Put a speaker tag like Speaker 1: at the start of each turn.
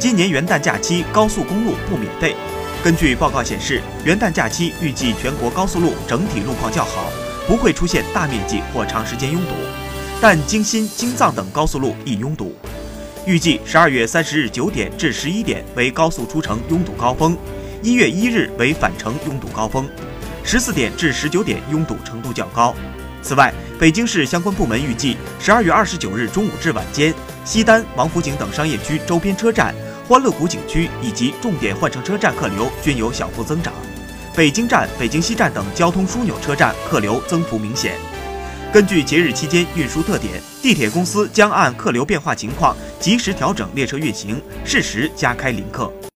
Speaker 1: 今年元旦假期高速公路不免费。根据报告显示，元旦假期预计全国高速路整体路况较好，不会出现大面积或长时间拥堵，但京新、京藏等高速路易拥堵。预计十二月三十日九点至十一点为高速出城拥堵高峰，一月一日为返程拥堵高峰，十四点至十九点拥堵程度较高。此外，北京市相关部门预计，十二月二十九日中午至晚间，西单、王府井等商业区周边车站、欢乐谷景区以及重点换乘车站客流均有小幅增长。北京站、北京西站等交通枢纽车站客流增幅明显。根据节日期间运输特点，地铁公司将按客流变化情况及时调整列车运行，适时加开临客。